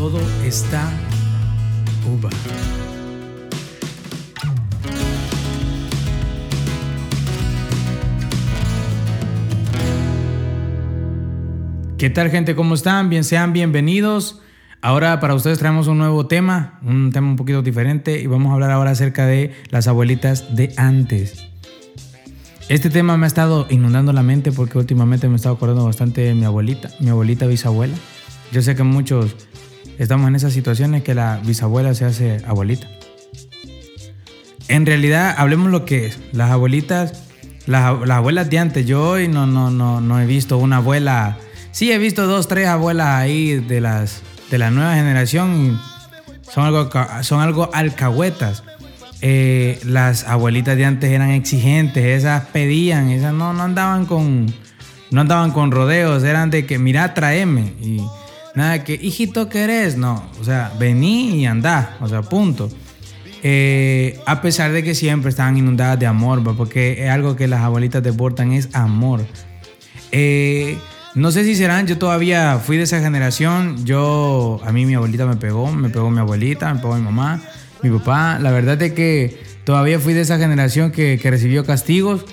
todo está uva. ¿Qué tal gente? ¿Cómo están? Bien, sean bienvenidos. Ahora para ustedes traemos un nuevo tema, un tema un poquito diferente y vamos a hablar ahora acerca de las abuelitas de antes. Este tema me ha estado inundando la mente porque últimamente me he estado acordando bastante de mi abuelita, mi abuelita bisabuela. Yo sé que muchos estamos en esas situaciones que la bisabuela se hace abuelita. En realidad, hablemos lo que es. Las abuelitas, las, las abuelas de antes, yo hoy no, no, no, no he visto una abuela Sí, he visto dos, tres abuelas ahí de las de la nueva generación. Son algo, son algo alcahuetas. Eh, las abuelitas de antes eran exigentes, esas pedían, esas no, no andaban con no andaban con rodeos, eran de que mira, tráeme y nada que hijito querés, no, o sea, vení y andá, o sea, punto. Eh, a pesar de que siempre estaban inundadas de amor, porque es algo que las abuelitas deportan es amor. Eh, no sé si serán, yo todavía fui de esa generación. Yo, a mí mi abuelita me pegó, me pegó mi abuelita, me pegó mi mamá, mi papá. La verdad es que todavía fui de esa generación que, recibió castigos.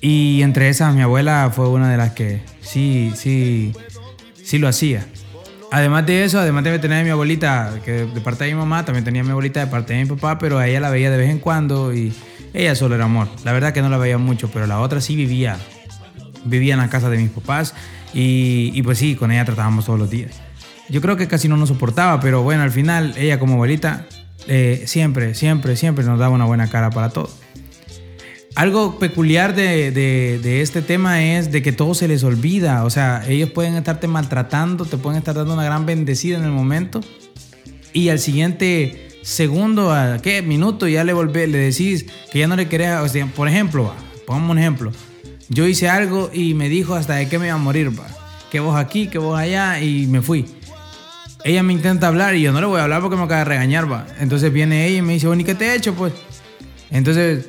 Y entre esas, mi abuela fue una de las que sí, sí, sí lo hacía. Además de eso, además de tener a mi abuelita, que de parte de mi mamá, también tenía a mi abuelita de parte de mi papá, pero a ella la veía de vez en cuando y ella solo era amor. La verdad que no la veía mucho, pero la otra sí vivía vivía en la casa de mis papás y, pues sí, con ella tratábamos todos los días. Yo creo que casi no nos soportaba, pero bueno, al final ella como abuelita eh, siempre, siempre, siempre nos daba una buena cara para todo. Algo peculiar de, de, este tema es de que todo se les olvida. O sea, ellos pueden estarte maltratando, te pueden estar dando una gran bendecida en el momento. Y al siguiente segundo, a qué minuto, ya le volvé, le decís que ya no le querés. O sea, por ejemplo, pongamos un ejemplo yo hice algo y me dijo hasta de qué me iba a morir, Que vos aquí, que vos allá, y me fui. Ella me intenta hablar y yo no le voy a hablar porque me acaba de regañar, va. Entonces viene ella y me dice, bueno, ¿y qué te he hecho, pues? Entonces,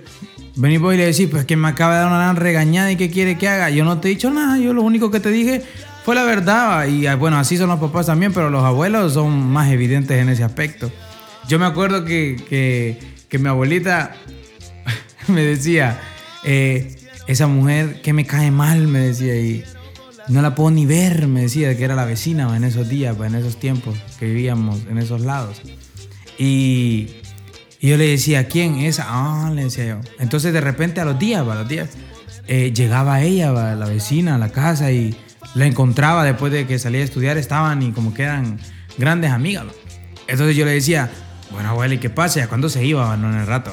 vení vos y le decís, pues que me acaba de dar una gran regañada y qué quiere que haga. Yo no te he dicho nada, yo lo único que te dije fue la verdad. Y ah, bueno, así son los papás también, pero los abuelos son más evidentes en ese aspecto. Yo me acuerdo que, que, que mi abuelita me decía, eh, esa mujer que me cae mal, me decía, y no la puedo ni ver, me decía, que era la vecina en esos días, en esos tiempos que vivíamos en esos lados. Y, yo le decía, ¿quién? Esa, ah, le decía yo. Entonces de repente a los días, a los días, eh, llegaba ella, la vecina, a la casa y la encontraba después de que salía a estudiar, estaban y como que eran grandes amigas. Entonces yo le decía, bueno, abuela, ¿y qué pasa? ¿Cuándo se iba? No, en el rato.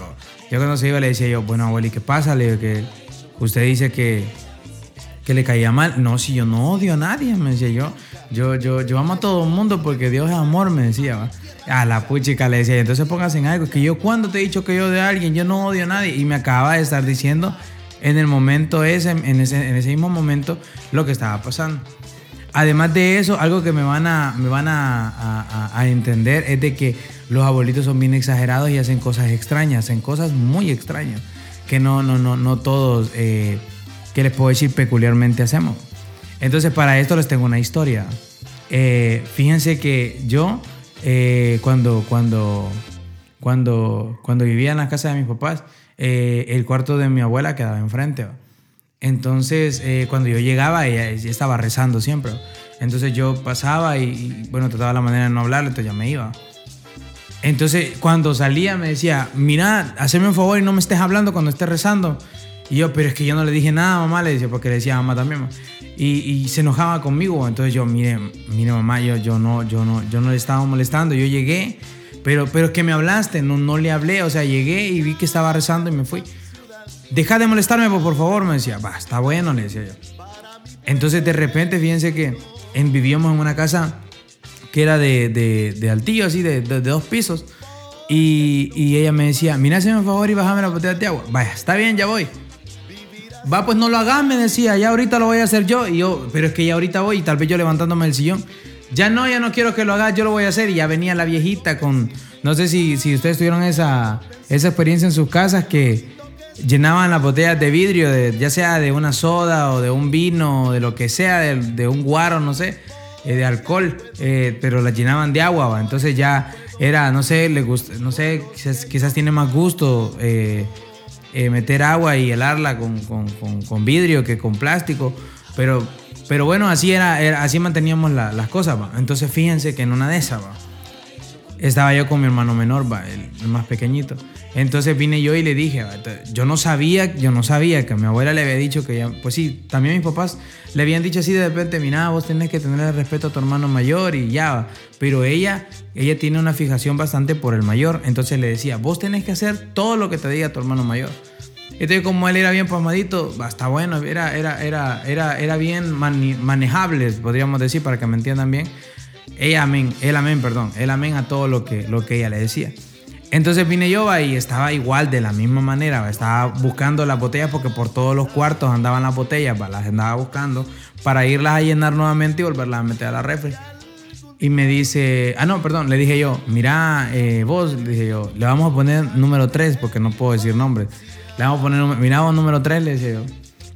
Yo cuando se iba le decía yo, bueno, abuela, ¿y qué pasa? Le digo que Usted dice que, que le caía mal. No, si yo no odio a nadie, me decía yo. Yo, yo, yo amo a todo el mundo porque Dios es amor, me decía. A la puchica le decía, entonces póngase en algo. Que yo cuando te he dicho que yo a alguien, yo no odio a nadie. Y me acaba de estar diciendo en el momento ese, en ese, en ese mismo momento, lo que estaba pasando. Además de eso, algo que me van, a, me van a, entender es de que los abuelitos son bien exagerados y hacen cosas extrañas, hacen cosas muy extrañas que no, no, no, no todos, eh, que les puedo decir, peculiarmente hacemos. Entonces, para esto les tengo una historia. Eh, fíjense que yo, eh, cuando, cuando, cuando, cuando vivía en la casa de mis papás, el cuarto de mi abuela quedaba enfrente. Entonces, cuando yo llegaba, ella, estaba rezando siempre. Entonces yo pasaba y, y, bueno, trataba la manera de no hablarle, entonces ya me iba. Entonces, cuando salía me decía, mira, haceme un favor y no me estés hablando cuando estés rezando. Y yo, pero es que yo no le dije nada, mamá, le decía, porque le decía a mamá también. Y, se enojaba conmigo. Entonces yo, mire, mire, mamá, yo, yo, no, yo, no, yo no le estaba molestando. Yo llegué, pero, pero es que me hablaste, no, no le hablé. O sea, llegué y vi que estaba rezando y me fui. Deja de molestarme, por favor, me decía. Va, está bueno, le decía yo. Entonces, de repente, fíjense que en, vivíamos en una casa que era de, de, altillo, así, de, de, dos pisos. Y, y, ella me decía, mira, hazme un favor y bájame la botella de agua. Vaya, está bien, ya voy. Va, pues no lo hagas, me decía, ya ahorita lo voy a hacer yo. Y yo, pero es que ya ahorita voy y tal vez yo levantándome del sillón. Ya no, ya no quiero que lo hagas, yo lo voy a hacer. Y ya venía la viejita con, no sé si, si ustedes tuvieron esa, esa experiencia en sus casas que llenaban las botellas de vidrio, de, ya sea de una soda o de un vino o de lo que sea, de, un guaro, no sé eh, de alcohol, eh, pero la llenaban de agua, ¿va? entonces ya era, no sé, le gusta, no sé, quizás, tiene más gusto eh, meter agua y helarla con, con, vidrio que con plástico, pero, pero bueno, así era, así manteníamos las cosas, entonces fíjense que en una de esas, ¿va? Estaba yo con mi hermano menor, ¿va? el más pequeñito. Entonces vine yo y le dije, yo no sabía, yo no sabía que mi abuela le había dicho que ya, pues sí, también mis papás le habían dicho así de repente, mira, vos tenés que tener el respeto a tu hermano mayor y ya, pero ella, ella tiene una fijación bastante por el mayor, entonces le decía, vos tenés que hacer todo lo que te diga tu hermano mayor. Entonces como él era bien pasmadito, hasta bueno, era, era, era, era, era bien manejable, podríamos decir, para que me entiendan bien. Ella amén, él amén, perdón, él amén a todo lo que, lo que ella le decía. Entonces vine yo y estaba igual de la misma manera, estaba buscando las botellas porque por todos los cuartos andaban las botellas, las andaba buscando para irlas a llenar nuevamente y volverlas a meter a la refri. Y me dice, ah no, perdón, le dije yo, mira, eh, vos, le dije yo, le vamos a poner número 3 porque no puedo decir nombres. Le vamos a poner, mira vos número 3, le decía yo.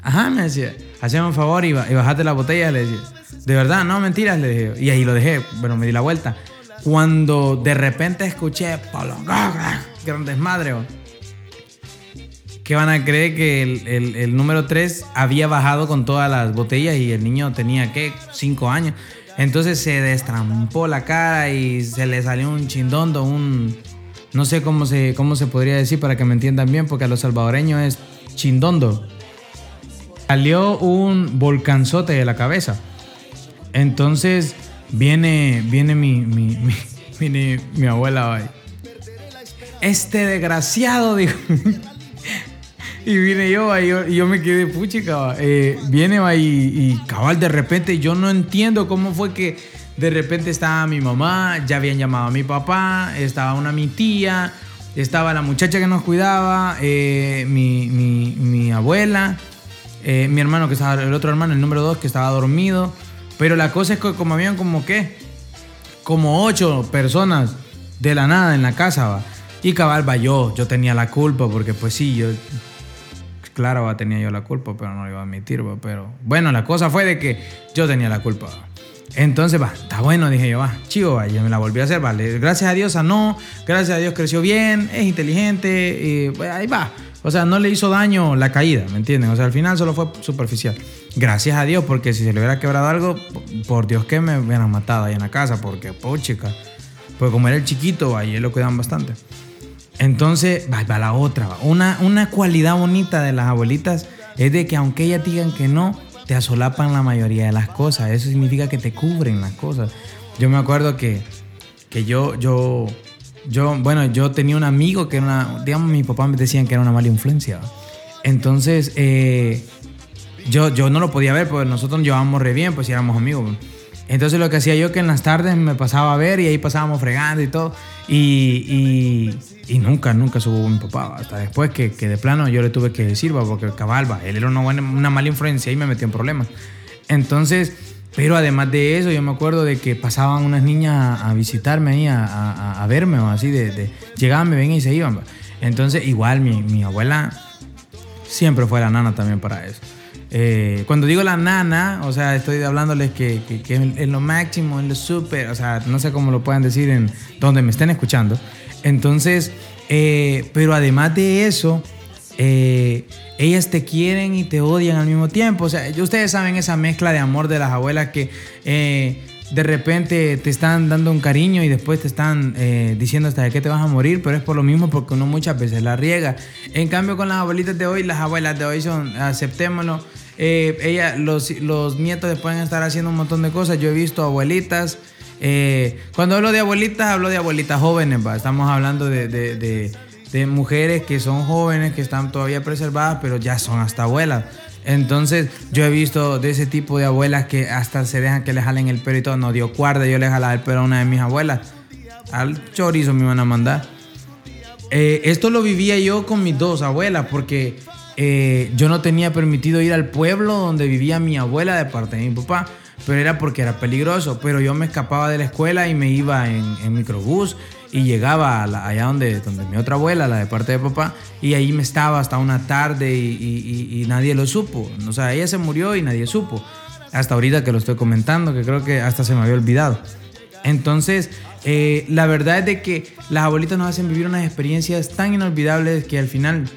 Ajá, me decía, haceme un favor y, y bajate la botella, le decía. De verdad, no, mentiras, le dije. Y ahí lo dejé, bueno, me di la vuelta cuando de repente escuché gran desmadre. Que van a creer que el, número 3 había bajado con todas las botellas y el niño tenía, ¿qué? 5 años. Entonces se destrampó la cara y se le salió un chindondo, un... No sé cómo se, cómo se podría decir para que me entiendan bien, porque a los salvadoreños es chindondo. Salió un volcanzote de la cabeza. Entonces Viene, viene mi, mi, mi, mi, abuela ahí. Este desgraciado, dijo. y vine yo y yo me quedé puchica. Eh, viene y cabal, de repente yo no entiendo cómo fue que de repente estaba mi mamá, ya habían llamado a mi papá, estaba una mi tía, estaba la muchacha que nos cuidaba, eh, mi, mi, mi, abuela, eh, mi hermano que estaba, el otro hermano, el número dos, que estaba dormido. Pero la cosa es que como habían como qué, como ocho personas de la nada en la casa, va. Y cabal, va yo, yo tenía la culpa, porque pues sí, yo, claro, va, tenía yo la culpa, pero no lo iba a admitir, va. Pero bueno, la cosa fue de que yo tenía la culpa, Entonces, va, está bueno, dije yo, va, chivo, va, yo me la volví a hacer, vale. Gracias a Dios, a no, gracias a Dios creció bien, es inteligente, y pues, ahí va. O sea, no le hizo daño la caída, ¿me entienden? O sea, al final solo fue superficial. Gracias a Dios, porque si se le hubiera quebrado algo, por Dios que me hubieran matado ahí en la casa, porque, chica, pues como era el chiquito, ahí lo cuidaban bastante. Entonces, va, va la otra. Una, una cualidad bonita de las abuelitas es de que aunque ellas digan que no, te asolapan la mayoría de las cosas. Eso significa que te cubren las cosas. Yo me acuerdo que, que yo, yo, yo, bueno, yo tenía un amigo que era una, digamos, mi papá me decían que era una mala influencia. Entonces, eh, yo, yo no lo podía ver porque nosotros nos llevábamos re bien, pues éramos amigos. Entonces lo que hacía yo que en las tardes me pasaba a ver y ahí pasábamos fregando y todo. Y, y, nunca, nunca subo mi papá. Hasta después que, que, de plano yo le tuve que decir, porque cabalba, él era una, buena, una mala influencia y me metió en problemas. Entonces, pero además de eso, yo me acuerdo de que pasaban unas niñas a, visitarme ahí, a, verme, o así, de, llegaban, me ven y se iban. Entonces, igual mi, abuela siempre fue la nana también para eso. Eh, cuando digo la nana, o sea, estoy hablándoles que, que, lo máximo, en lo súper, o sea, no sé cómo lo puedan decir en donde me estén escuchando. Entonces, eh, pero además de eso, eh, ellas te quieren y te odian al mismo tiempo. O sea, ustedes saben esa mezcla de amor de las abuelas que de repente te están dando un cariño y después te están diciendo hasta qué te vas a morir, pero es por lo mismo porque uno muchas veces la riega. En cambio, con las abuelitas de hoy, las abuelas de hoy son, aceptémoslo, eh, los, nietos pueden estar haciendo un montón de cosas. Yo he visto abuelitas. Eh, cuando hablo de abuelitas, hablo de abuelitas jóvenes. Estamos hablando de, mujeres que son jóvenes, que están todavía preservadas, pero ya son hasta abuelas. Entonces, yo he visto de ese tipo de abuelas que hasta se dejan que le jalen el pelo y todo. No dio cuarta, yo le jalaba el pelo a una de mis abuelas. Al chorizo me iban a mandar. Eh, esto lo vivía yo con mis dos abuelas, porque eh, yo no tenía permitido ir al pueblo donde vivía mi abuela de parte de mi papá, pero era porque era peligroso. Pero yo me escapaba de la escuela y me iba en, microbús y llegaba allá donde, donde mi otra abuela, la de parte de papá, y ahí me estaba hasta una tarde y, nadie lo supo. O sea, ella se murió y nadie supo. hasta ahorita que lo estoy comentando, que creo que hasta se me había olvidado. Entonces, eh, la verdad es de que las abuelitas nos hacen vivir unas experiencias tan inolvidables que al final,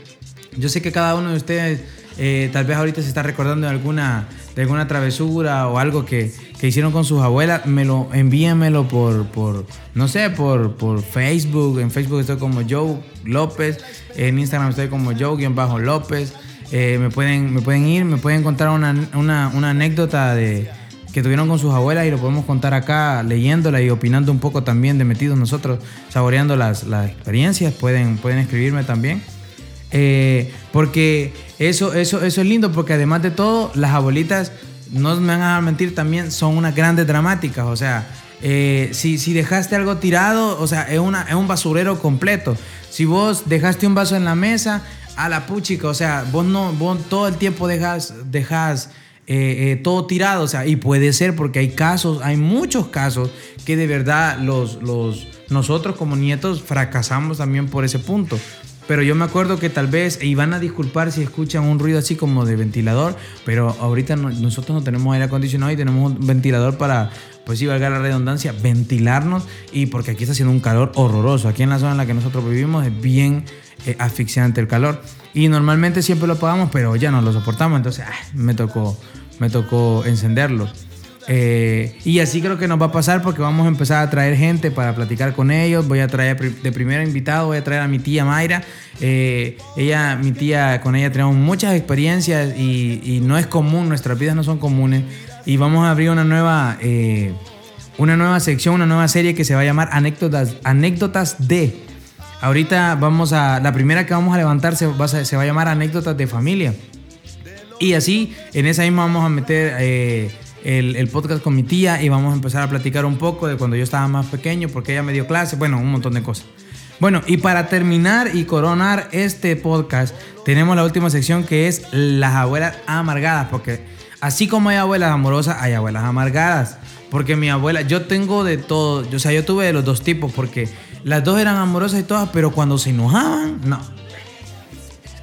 yo sé que cada uno de ustedes eh, tal vez ahorita se está recordando de alguna, de alguna travesura o algo que, que hicieron con sus abuelas, me lo, envíenmelo por, por no sé, por, por Facebook. En Facebook estoy como Joe López, en Instagram estoy como Joe-López. Eh, me, pueden, me pueden ir, me pueden contar una, una, anécdota de, que tuvieron con sus abuelas y lo podemos contar acá leyéndola y opinando un poco también de metidos nosotros, saboreando las, las experiencias. Pueden, pueden escribirme también. Eh, porque eso, eso, eso es lindo, porque además de todo, las abuelitas, no me van a mentir, también son unas grandes dramáticas. O sea, eh, si, si, dejaste algo tirado, o sea, es, una, es un basurero completo. Si vos dejaste un vaso en la mesa, a la puchica, o sea, vos no, vos todo el tiempo dejas, dejas eh, todo tirado, o sea, y puede ser porque hay casos, hay muchos casos que de verdad los, los, nosotros como nietos fracasamos también por ese punto. Pero yo me acuerdo que tal vez, y van a disculpar si escuchan un ruido así como de ventilador, pero ahorita nosotros no tenemos aire acondicionado y tenemos un ventilador para, pues sí, valga la redundancia, ventilarnos. Y porque aquí está haciendo un calor horroroso. Aquí en la zona en la que nosotros vivimos es bien eh, asfixiante el calor. Y normalmente siempre lo apagamos, pero ya no lo soportamos. Entonces, ah, me, tocó, me tocó encenderlo. Eh, y así creo que nos va a pasar porque vamos a empezar a traer gente para platicar con ellos. Voy a traer de primera invitado, voy a traer a mi tía Mayra. Eh, ella, mi tía, con ella tenemos muchas experiencias y, no es común, nuestras vidas no son comunes. Y vamos a abrir una nueva, eh, una nueva sección, una nueva serie que se va a llamar Anécdotas, Anécdotas de. Ahorita vamos a, la primera que vamos a levantar se va, se va a llamar Anécdotas de familia. Y así, en esa misma vamos a meter el, podcast con mi tía y vamos a empezar a platicar un poco de cuando yo estaba más pequeño, porque ella me dio clase, bueno, un montón de cosas. Bueno, y para terminar y coronar este podcast, tenemos la última sección que es las abuelas amargadas, porque así como hay abuelas amorosas, hay abuelas amargadas. Porque mi abuela, yo tengo de todo, o sea, yo tuve de los dos tipos, porque las dos eran amorosas y todas, pero cuando se enojaban, no.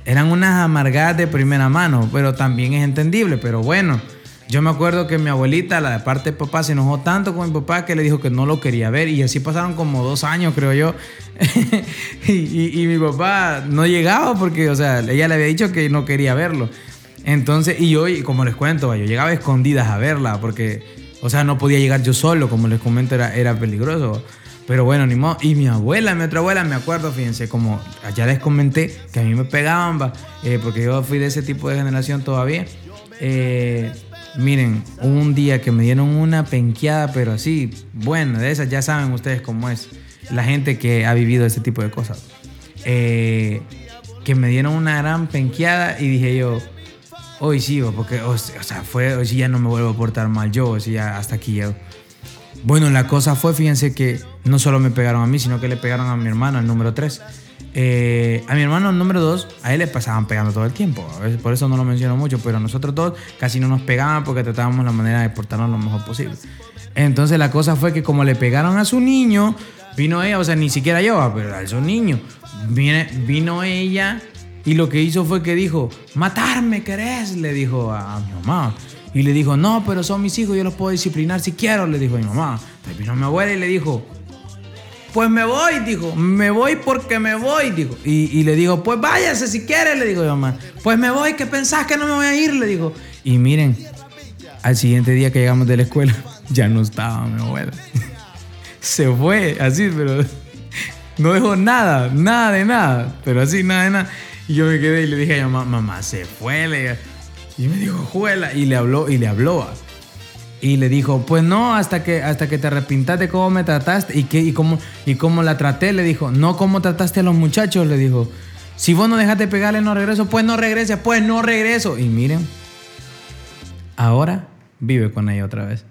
Eran unas amargadas de primera mano, pero también es entendible, pero bueno. Yo me acuerdo que mi abuelita, la de parte de papá, se enojó tanto con mi papá que le dijo que no lo quería ver. Y así pasaron como dos años, creo yo. y, mi papá no llegaba porque, o sea, ella le había dicho que no quería verlo. Entonces, y yo, como les cuento, yo llegaba escondidas a verla porque, o sea, no podía llegar yo solo, como les comento, era, era peligroso. Pero bueno, ni modo. Y mi abuela, mi otra abuela, me acuerdo, fíjense, como ya les comenté, que a mí me pegaban, eh, porque yo fui de ese tipo de generación todavía. Eh, Miren, un día que me dieron una penqueada, pero así, bueno, de esas ya saben ustedes cómo es la gente que ha vivido ese tipo de cosas. Eh, que me dieron una gran penqueada y dije yo, hoy sigo, porque, o, sea, fue, hoy sí ya no me vuelvo a portar mal yo, sí ya hasta aquí llego. Bueno, la cosa fue, fíjense que no solo me pegaron a mí, sino que le pegaron a mi hermano, el número 3. Eh, a mi hermano número dos, a él le pasaban pegando todo el tiempo. por eso no lo menciono mucho, pero nosotros dos casi no nos pegaban porque tratábamos la manera de portarnos lo mejor posible. Entonces la cosa fue que como le pegaron a su niño, vino ella, o sea, ni siquiera yo, pero a su niño, viene, vino ella y lo que hizo fue que dijo, matarme querés, le dijo a, mi mamá. Y le dijo, no, pero son mis hijos, yo los puedo disciplinar si quiero, le dijo a mi mamá. Entonces vino mi abuela y le dijo, pues me voy, dijo, me voy porque me voy, dijo. Y, le digo, pues váyase si quiere, le digo yo, mamá. Pues me voy, ¿qué pensás que no me voy a ir? Le digo. Y miren, al siguiente día que llegamos de la escuela, ya no estaba mi abuela. Se fue, así, pero no dejó nada, nada de nada, pero así, nada de nada. Y yo me quedé y le dije a mi mamá, mamá, se fue, le Y me dijo, juela, y le habló, y le habló. Y le dijo, pues no, hasta que, hasta que te arrepintas de cómo me trataste y, qué, y, cómo, y cómo la traté, le dijo. No cómo trataste a los muchachos, le dijo. Si vos no dejaste pegarle, no regreso. Pues no regrese, pues no regreso. Y miren, ahora vive con ella otra vez.